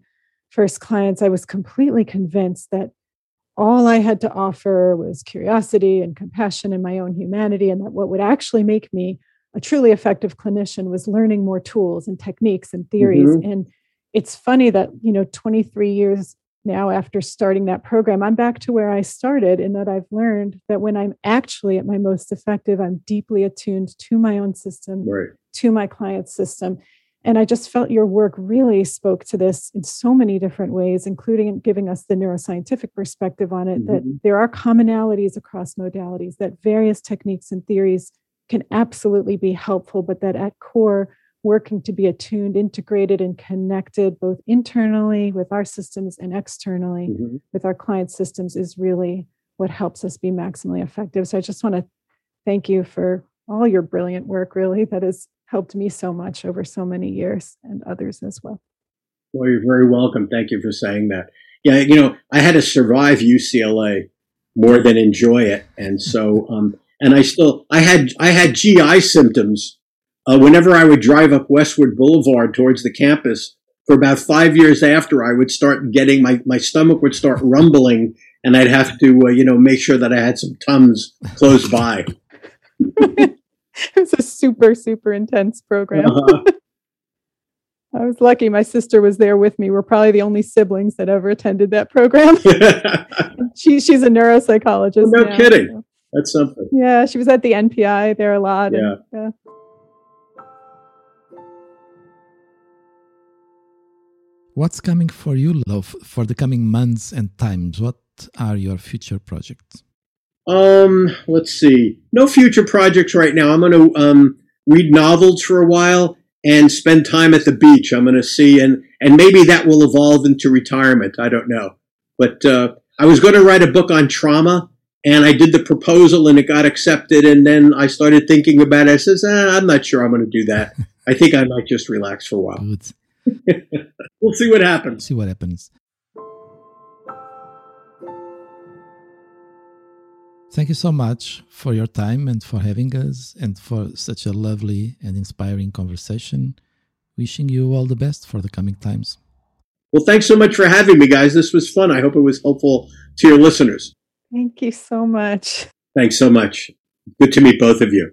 first clients, I was completely convinced that all I had to offer was curiosity and compassion and my own humanity, and that what would actually make me a truly effective clinician was learning more tools and techniques and theories. Mm-hmm. And it's funny that, you know, 23 years now after starting that program, I'm back to where I started in that I've learned that when I'm actually at my most effective, I'm deeply attuned to my own system, right. to my client's system. And I just felt your work really spoke to this in so many different ways, including giving us the neuroscientific perspective on it, mm-hmm. that there are commonalities across modalities, that various techniques and theories can absolutely be helpful, but that at core, working to be attuned, integrated, and connected both internally with our systems and externally mm-hmm. with our client systems is really what helps us be maximally effective. So I just want to thank you for all your brilliant work, really, that has helped me so much over so many years and others as well. Well, you're very welcome. Thank you for saying that. Yeah, you know, I had to survive UCLA more than enjoy it, and so, um, and I still, I had, I had GI symptoms uh, whenever I would drive up Westwood Boulevard towards the campus. For about five years after, I would start getting my my stomach would start rumbling, and I'd have to, uh, you know, make sure that I had some tums close by. it was a super super intense program uh-huh. i was lucky my sister was there with me we're probably the only siblings that ever attended that program she, she's a neuropsychologist no now, kidding so. that's something yeah she was at the npi there a lot yeah. And, yeah. What's coming for you, Lou, for the coming months and times? What are your future projects? Um, let's see. No future projects right now. I'm going to um, read novels for a while and spend time at the beach. I'm going to see, and and maybe that will evolve into retirement. I don't know, but uh, I was going to write a book on trauma, and I did the proposal, and it got accepted. And then I started thinking about it. I says, ah, I'm not sure I'm going to do that. I think I might just relax for a while. we'll see what happens. See what happens. Thank you so much for your time and for having us and for such a lovely and inspiring conversation. Wishing you all the best for the coming times. Well, thanks so much for having me, guys. This was fun. I hope it was helpful to your listeners. Thank you so much. Thanks so much. Good to meet both of you.